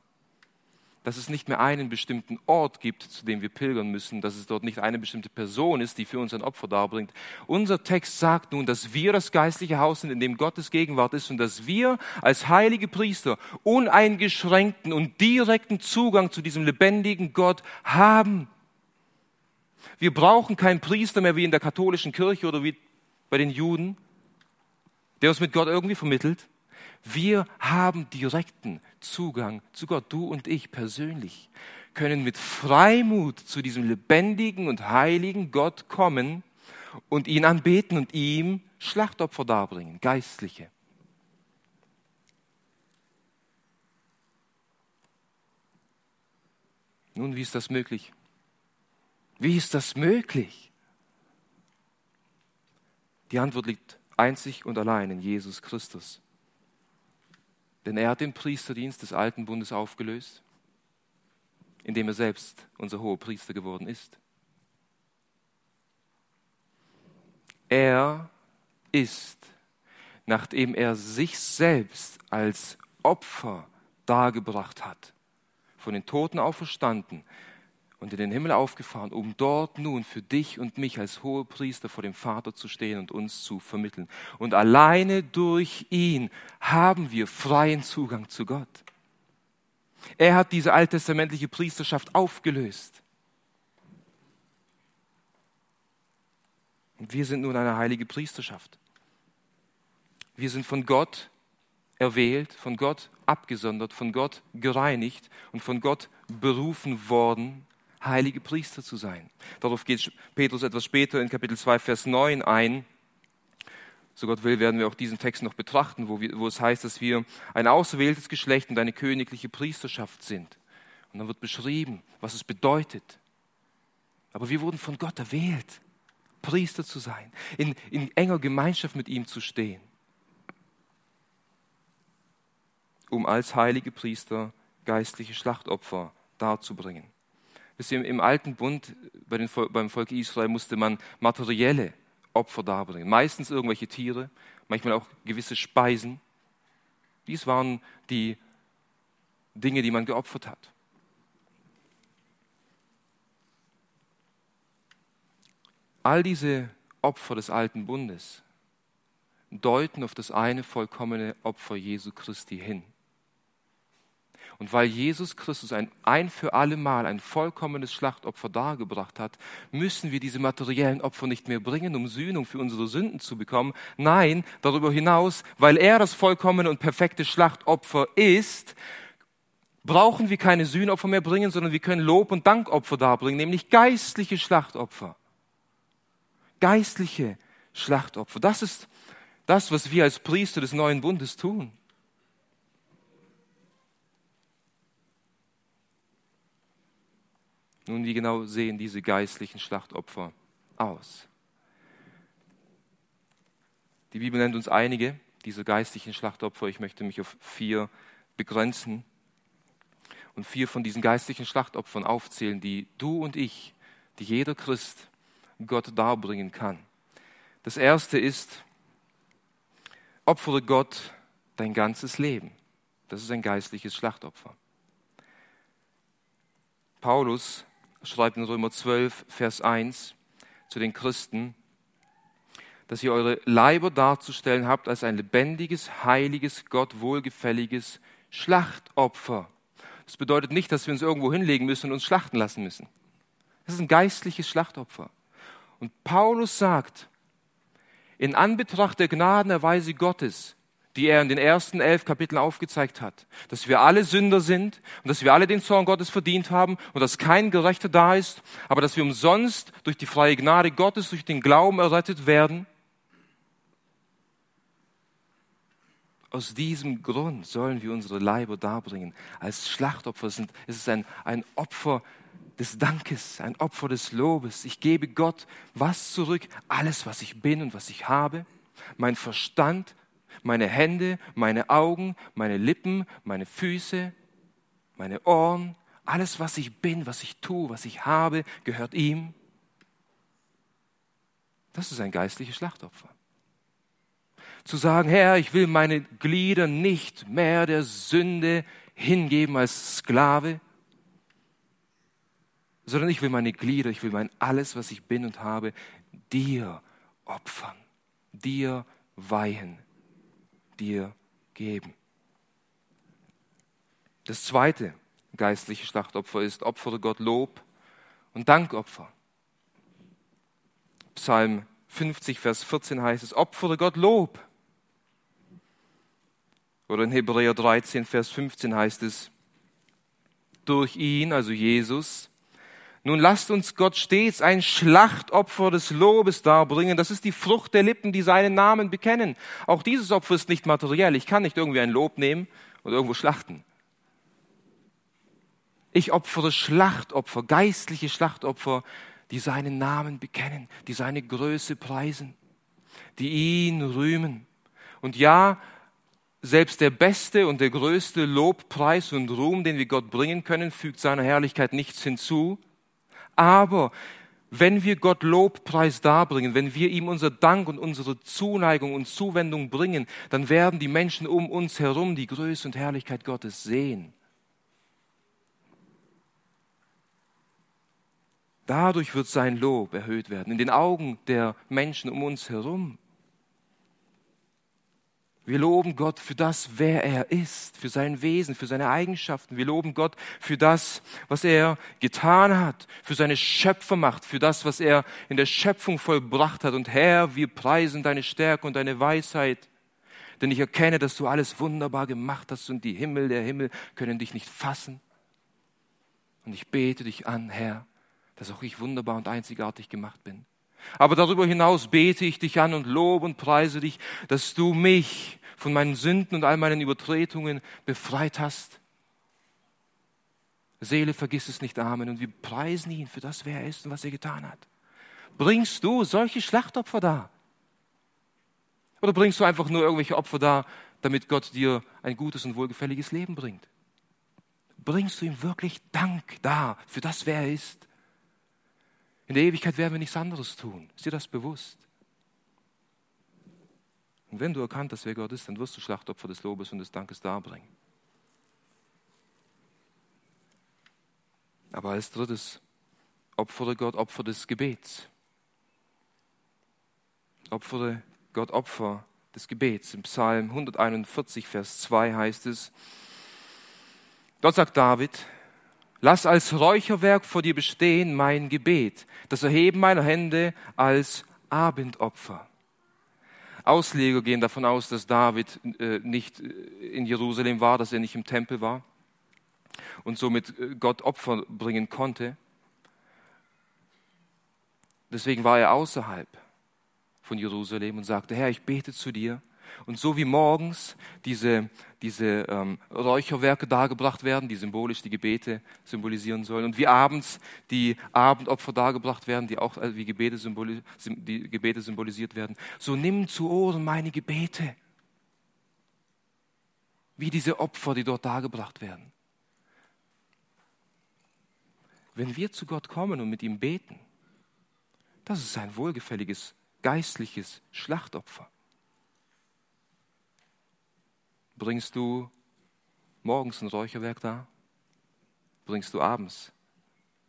dass es nicht mehr einen bestimmten Ort gibt, zu dem wir pilgern müssen, dass es dort nicht eine bestimmte Person ist, die für uns ein Opfer darbringt. Unser Text sagt nun, dass wir das geistliche Haus sind, in dem Gottes Gegenwart ist und dass wir als heilige Priester uneingeschränkten und direkten Zugang zu diesem lebendigen Gott haben. Wir brauchen keinen Priester mehr wie in der katholischen Kirche oder wie bei den Juden, der uns mit Gott irgendwie vermittelt. Wir haben direkten Zugang zu Gott, du und ich persönlich können mit Freimut zu diesem lebendigen und heiligen Gott kommen und ihn anbeten und ihm Schlachtopfer darbringen, geistliche. Nun, wie ist das möglich? Wie ist das möglich? Die Antwort liegt einzig und allein in Jesus Christus. Denn er hat den Priesterdienst des alten Bundes aufgelöst, indem er selbst unser hoher Priester geworden ist. Er ist, nachdem er sich selbst als Opfer dargebracht hat, von den Toten auferstanden und in den Himmel aufgefahren, um dort nun für dich und mich als hohe Priester vor dem Vater zu stehen und uns zu vermitteln. Und alleine durch ihn haben wir freien Zugang zu Gott. Er hat diese alttestamentliche Priesterschaft aufgelöst. Und wir sind nun eine heilige Priesterschaft. Wir sind von Gott erwählt, von Gott abgesondert, von Gott gereinigt und von Gott berufen worden, heilige Priester zu sein. Darauf geht Petrus etwas später in Kapitel 2, Vers 9 ein. So Gott will, werden wir auch diesen Text noch betrachten, wo, wir, wo es heißt, dass wir ein auserwähltes Geschlecht und eine königliche Priesterschaft sind. Und dann wird beschrieben, was es bedeutet. Aber wir wurden von Gott erwählt, Priester zu sein, in, in enger Gemeinschaft mit ihm zu stehen. um als heilige Priester geistliche Schlachtopfer darzubringen. Wisst ihr, im alten Bund bei den, beim Volk Israel musste man materielle Opfer darbringen. Meistens irgendwelche Tiere, manchmal auch gewisse Speisen. Dies waren die Dinge, die man geopfert hat. All diese Opfer des alten Bundes deuten auf das eine vollkommene Opfer Jesu Christi hin. Und weil Jesus Christus ein, ein für alle Mal ein vollkommenes Schlachtopfer dargebracht hat, müssen wir diese materiellen Opfer nicht mehr bringen, um Sühnung für unsere Sünden zu bekommen. Nein, darüber hinaus, weil er das vollkommene und perfekte Schlachtopfer ist, brauchen wir keine Sühnopfer mehr bringen, sondern wir können Lob- und Dankopfer darbringen, nämlich geistliche Schlachtopfer. Geistliche Schlachtopfer. Das ist das, was wir als Priester des neuen Bundes tun. Nun, wie genau sehen diese geistlichen Schlachtopfer aus? Die Bibel nennt uns einige dieser geistlichen Schlachtopfer. Ich möchte mich auf vier begrenzen und vier von diesen geistlichen Schlachtopfern aufzählen, die du und ich, die jeder Christ Gott darbringen kann. Das erste ist, opfere Gott dein ganzes Leben. Das ist ein geistliches Schlachtopfer. Paulus schreibt in Römer 12, Vers 1 zu den Christen, dass ihr eure Leiber darzustellen habt als ein lebendiges, heiliges, Gott wohlgefälliges Schlachtopfer. Das bedeutet nicht, dass wir uns irgendwo hinlegen müssen und uns schlachten lassen müssen. Das ist ein geistliches Schlachtopfer. Und Paulus sagt, in Anbetracht der Gnadenerweise Gottes die er in den ersten elf Kapiteln aufgezeigt hat. Dass wir alle Sünder sind und dass wir alle den Zorn Gottes verdient haben und dass kein Gerechter da ist, aber dass wir umsonst durch die freie Gnade Gottes, durch den Glauben errettet werden. Aus diesem Grund sollen wir unsere Leiber darbringen als Schlachtopfer. Es ist ein, ein Opfer des Dankes, ein Opfer des Lobes. Ich gebe Gott was zurück, alles, was ich bin und was ich habe, mein Verstand, meine Hände, meine Augen, meine Lippen, meine Füße, meine Ohren, alles, was ich bin, was ich tue, was ich habe, gehört ihm. Das ist ein geistliches Schlachtopfer. Zu sagen, Herr, ich will meine Glieder nicht mehr der Sünde hingeben als Sklave, sondern ich will meine Glieder, ich will mein alles, was ich bin und habe, dir opfern, dir weihen dir geben. Das zweite geistliche Schlachtopfer ist, opfere Gott Lob und Dankopfer. Psalm 50, Vers 14 heißt es, opfere Gott Lob. Oder in Hebräer 13, Vers 15 heißt es, durch ihn, also Jesus. Nun lasst uns Gott stets ein Schlachtopfer des Lobes darbringen. Das ist die Frucht der Lippen, die seinen Namen bekennen. Auch dieses Opfer ist nicht materiell. Ich kann nicht irgendwie ein Lob nehmen und irgendwo schlachten. Ich opfere Schlachtopfer, geistliche Schlachtopfer, die seinen Namen bekennen, die seine Größe preisen, die ihn rühmen. Und ja, selbst der beste und der größte Lobpreis und Ruhm, den wir Gott bringen können, fügt seiner Herrlichkeit nichts hinzu. Aber wenn wir Gott Lobpreis darbringen, wenn wir ihm unser Dank und unsere Zuneigung und Zuwendung bringen, dann werden die Menschen um uns herum die Größe und Herrlichkeit Gottes sehen. Dadurch wird sein Lob erhöht werden, in den Augen der Menschen um uns herum. Wir loben Gott für das, wer er ist, für sein Wesen, für seine Eigenschaften. Wir loben Gott für das, was er getan hat, für seine Schöpfermacht, für das, was er in der Schöpfung vollbracht hat. Und Herr, wir preisen deine Stärke und deine Weisheit. Denn ich erkenne, dass du alles wunderbar gemacht hast und die Himmel der Himmel können dich nicht fassen. Und ich bete dich an, Herr, dass auch ich wunderbar und einzigartig gemacht bin. Aber darüber hinaus bete ich dich an und lobe und preise dich, dass du mich von meinen Sünden und all meinen Übertretungen befreit hast. Seele, vergiss es nicht, Amen. Und wir preisen ihn für das, wer er ist und was er getan hat. Bringst du solche Schlachtopfer da? Oder bringst du einfach nur irgendwelche Opfer da, damit Gott dir ein gutes und wohlgefälliges Leben bringt? Bringst du ihm wirklich Dank da für das, wer er ist? In der Ewigkeit werden wir nichts anderes tun. Ist dir das bewusst? Und wenn du erkannt hast, wer Gott ist, dann wirst du Schlachtopfer des Lobes und des Dankes darbringen. Aber als drittes, opfere Gott Opfer des Gebets. Opfere Gott Opfer des Gebets. Im Psalm 141, Vers 2 heißt es, dort sagt David, Lass als Räucherwerk vor dir bestehen mein Gebet, das Erheben meiner Hände als Abendopfer. Ausleger gehen davon aus, dass David äh, nicht äh, in Jerusalem war, dass er nicht im Tempel war und somit äh, Gott Opfer bringen konnte. Deswegen war er außerhalb von Jerusalem und sagte, Herr, ich bete zu dir und so wie morgens diese, diese ähm, Räucherwerke dargebracht werden, die symbolisch die Gebete symbolisieren sollen, und wie abends die Abendopfer dargebracht werden, die auch wie Gebete, symboli die Gebete symbolisiert werden, so nimm zu Ohren meine Gebete, wie diese Opfer, die dort dargebracht werden. Wenn wir zu Gott kommen und mit ihm beten, das ist ein wohlgefälliges, geistliches Schlachtopfer. Bringst du morgens ein Räucherwerk da? Bringst du abends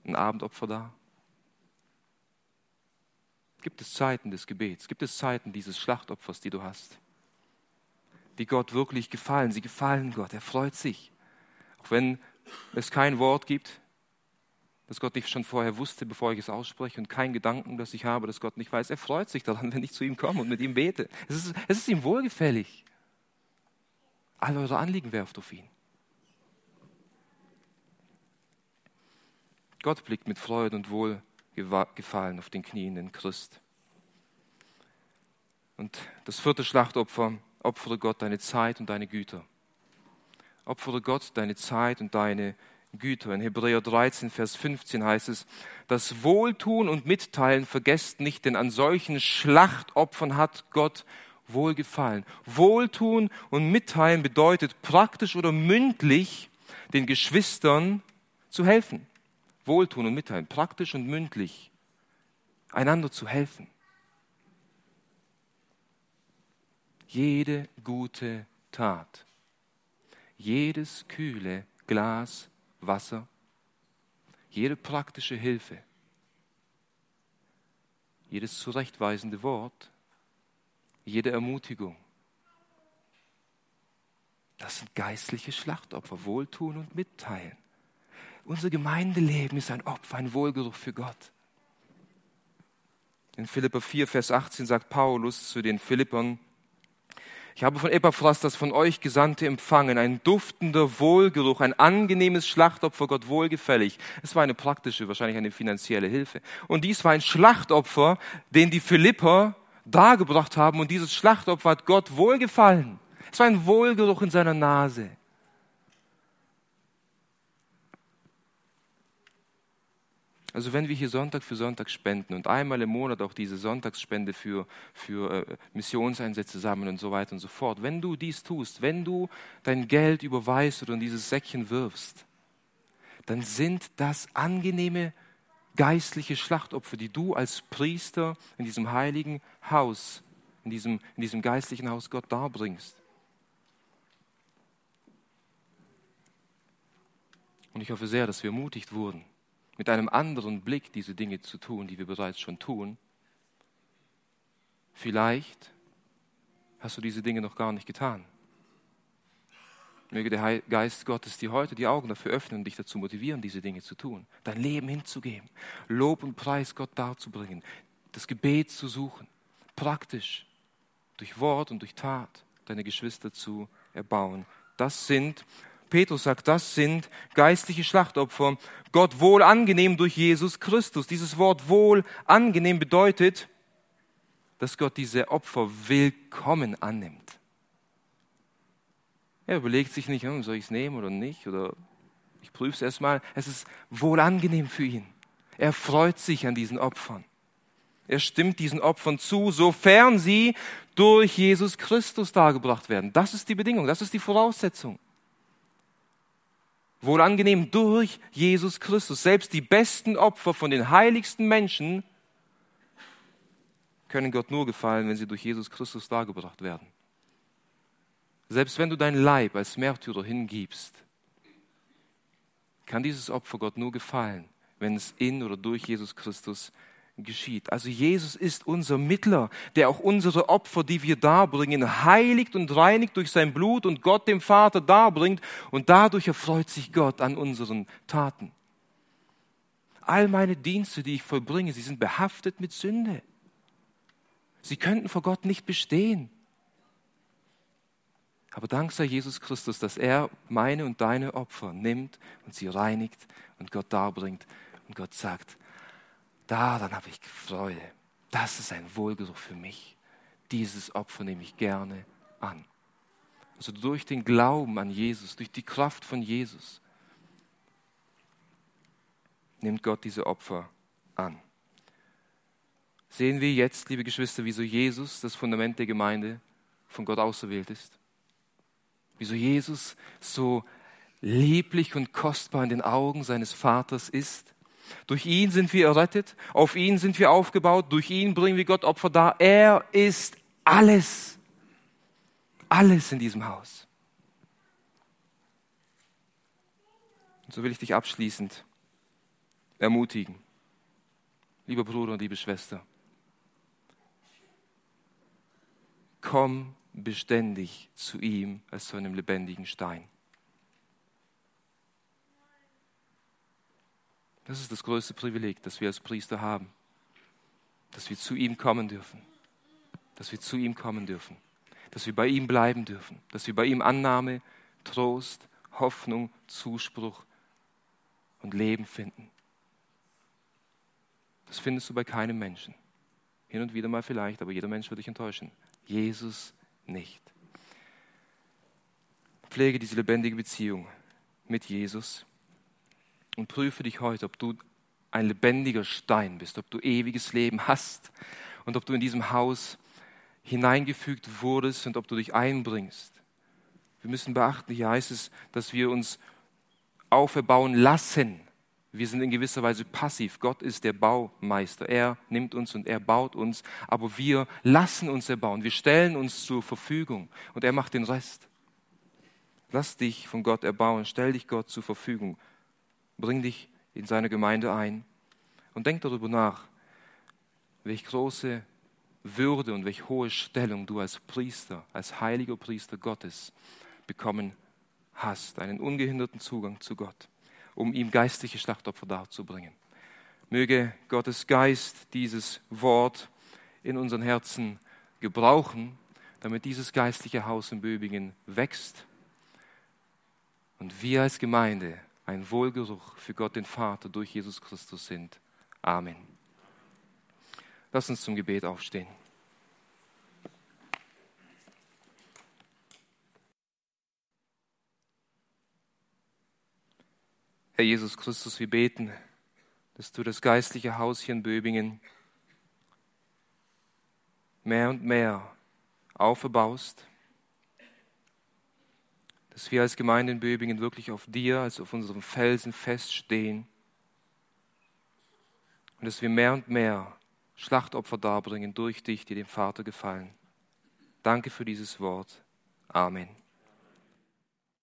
ein Abendopfer da? Gibt es Zeiten des Gebets? Gibt es Zeiten dieses Schlachtopfers, die du hast? Die Gott wirklich gefallen. Sie gefallen Gott. Er freut sich. Auch wenn es kein Wort gibt, das Gott nicht schon vorher wusste, bevor ich es ausspreche, und kein Gedanken, das ich habe, das Gott nicht weiß. Er freut sich daran, [laughs] wenn ich zu ihm komme und mit ihm bete. Es ist, es ist ihm wohlgefällig. All eure Anliegen werft auf ihn. Gott blickt mit Freude und Wohlgefallen auf den knienden Christ. Und das vierte Schlachtopfer, opfere Gott deine Zeit und deine Güter. Opfere Gott deine Zeit und deine Güter. In Hebräer 13, Vers 15 heißt es, das Wohltun und Mitteilen vergesst nicht, denn an solchen Schlachtopfern hat Gott Wohlgefallen. Wohltun und mitteilen bedeutet praktisch oder mündlich den Geschwistern zu helfen. Wohltun und mitteilen, praktisch und mündlich einander zu helfen. Jede gute Tat, jedes kühle Glas Wasser, jede praktische Hilfe, jedes zurechtweisende Wort, jede Ermutigung. Das sind geistliche Schlachtopfer, Wohltun und Mitteilen. Unser Gemeindeleben ist ein Opfer, ein Wohlgeruch für Gott. In Philippa 4, Vers 18 sagt Paulus zu den Philippern, Ich habe von Epaphras das von euch Gesandte empfangen, ein duftender Wohlgeruch, ein angenehmes Schlachtopfer, Gott wohlgefällig. Es war eine praktische, wahrscheinlich eine finanzielle Hilfe. Und dies war ein Schlachtopfer, den die Philipper dargebracht haben. Und dieses Schlachtopfer hat Gott wohlgefallen. Es war ein Wohlgeruch in seiner Nase. Also wenn wir hier Sonntag für Sonntag spenden und einmal im Monat auch diese Sonntagsspende für, für äh, Missionseinsätze sammeln und so weiter und so fort, wenn du dies tust, wenn du dein Geld überweist oder in dieses Säckchen wirfst, dann sind das angenehme geistliche Schlachtopfer, die du als Priester in diesem heiligen Haus, in diesem, in diesem geistlichen Haus Gott darbringst. Und ich hoffe sehr, dass wir ermutigt wurden, mit einem anderen Blick diese Dinge zu tun, die wir bereits schon tun. Vielleicht hast du diese Dinge noch gar nicht getan. Möge der Geist Gottes dir heute die Augen dafür öffnen und dich dazu motivieren, diese Dinge zu tun, dein Leben hinzugeben, Lob und Preis Gott darzubringen, das Gebet zu suchen, praktisch durch Wort und durch Tat deine Geschwister zu erbauen. Das sind Petrus sagt, das sind geistliche Schlachtopfer, Gott wohl angenehm durch Jesus Christus. Dieses Wort wohl angenehm bedeutet, dass Gott diese Opfer willkommen annimmt. Er überlegt sich nicht, hm, soll ich es nehmen oder nicht, oder ich prüfe es erstmal. Es ist wohl angenehm für ihn. Er freut sich an diesen Opfern. Er stimmt diesen Opfern zu, sofern sie durch Jesus Christus dargebracht werden. Das ist die Bedingung, das ist die Voraussetzung wohl angenehm durch Jesus Christus. Selbst die besten Opfer von den heiligsten Menschen können Gott nur gefallen, wenn sie durch Jesus Christus dargebracht werden. Selbst wenn du dein Leib als Märtyrer hingibst, kann dieses Opfer Gott nur gefallen, wenn es in oder durch Jesus Christus geschieht. Also Jesus ist unser Mittler, der auch unsere Opfer, die wir darbringen, heiligt und reinigt durch sein Blut und Gott dem Vater darbringt und dadurch erfreut sich Gott an unseren Taten. All meine Dienste, die ich vollbringe, sie sind behaftet mit Sünde. Sie könnten vor Gott nicht bestehen. Aber dank sei Jesus Christus, dass er meine und deine Opfer nimmt und sie reinigt und Gott darbringt. Und Gott sagt, Daran habe ich Freude. Das ist ein Wohlgeruch für mich. Dieses Opfer nehme ich gerne an. Also durch den Glauben an Jesus, durch die Kraft von Jesus, nimmt Gott diese Opfer an. Sehen wir jetzt, liebe Geschwister, wieso Jesus, das Fundament der Gemeinde, von Gott auserwählt ist? Wieso Jesus so lieblich und kostbar in den Augen seines Vaters ist? Durch ihn sind wir errettet, auf ihn sind wir aufgebaut, durch ihn bringen wir Gott Opfer dar. Er ist alles, alles in diesem Haus. Und so will ich dich abschließend ermutigen, lieber Bruder und liebe Schwester, komm beständig zu ihm als zu einem lebendigen Stein. Das ist das größte Privileg, das wir als Priester haben, dass wir zu ihm kommen dürfen, dass wir zu ihm kommen dürfen, dass wir bei ihm bleiben dürfen, dass wir bei ihm Annahme, Trost, Hoffnung, Zuspruch und Leben finden. Das findest du bei keinem Menschen. Hin und wieder mal vielleicht, aber jeder Mensch wird dich enttäuschen. Jesus nicht. Pflege diese lebendige Beziehung mit Jesus und prüfe dich heute, ob du ein lebendiger Stein bist, ob du ewiges Leben hast und ob du in diesem Haus hineingefügt wurdest und ob du dich einbringst. Wir müssen beachten, hier heißt es, dass wir uns auferbauen lassen. Wir sind in gewisser Weise passiv. Gott ist der Baumeister. Er nimmt uns und er baut uns, aber wir lassen uns erbauen. Wir stellen uns zur Verfügung und er macht den Rest. Lass dich von Gott erbauen, stell dich Gott zur Verfügung. Bring dich in seine Gemeinde ein und denk darüber nach, welche große Würde und welche hohe Stellung du als Priester, als heiliger Priester Gottes bekommen hast, einen ungehinderten Zugang zu Gott, um ihm geistliche Schlachtopfer darzubringen. Möge Gottes Geist dieses Wort in unseren Herzen gebrauchen, damit dieses geistliche Haus in Böbingen wächst und wir als Gemeinde ein Wohlgeruch für Gott den Vater durch Jesus Christus sind. Amen. Lass uns zum Gebet aufstehen. Herr Jesus Christus, wir beten, dass du das geistliche Haus hier in Böbingen mehr und mehr aufbaust, dass wir als Gemeinde in Böbingen wirklich auf dir, als auf unserem Felsen feststehen und dass wir mehr und mehr Schlachtopfer darbringen durch dich, die dem Vater gefallen. Danke für dieses Wort. Amen.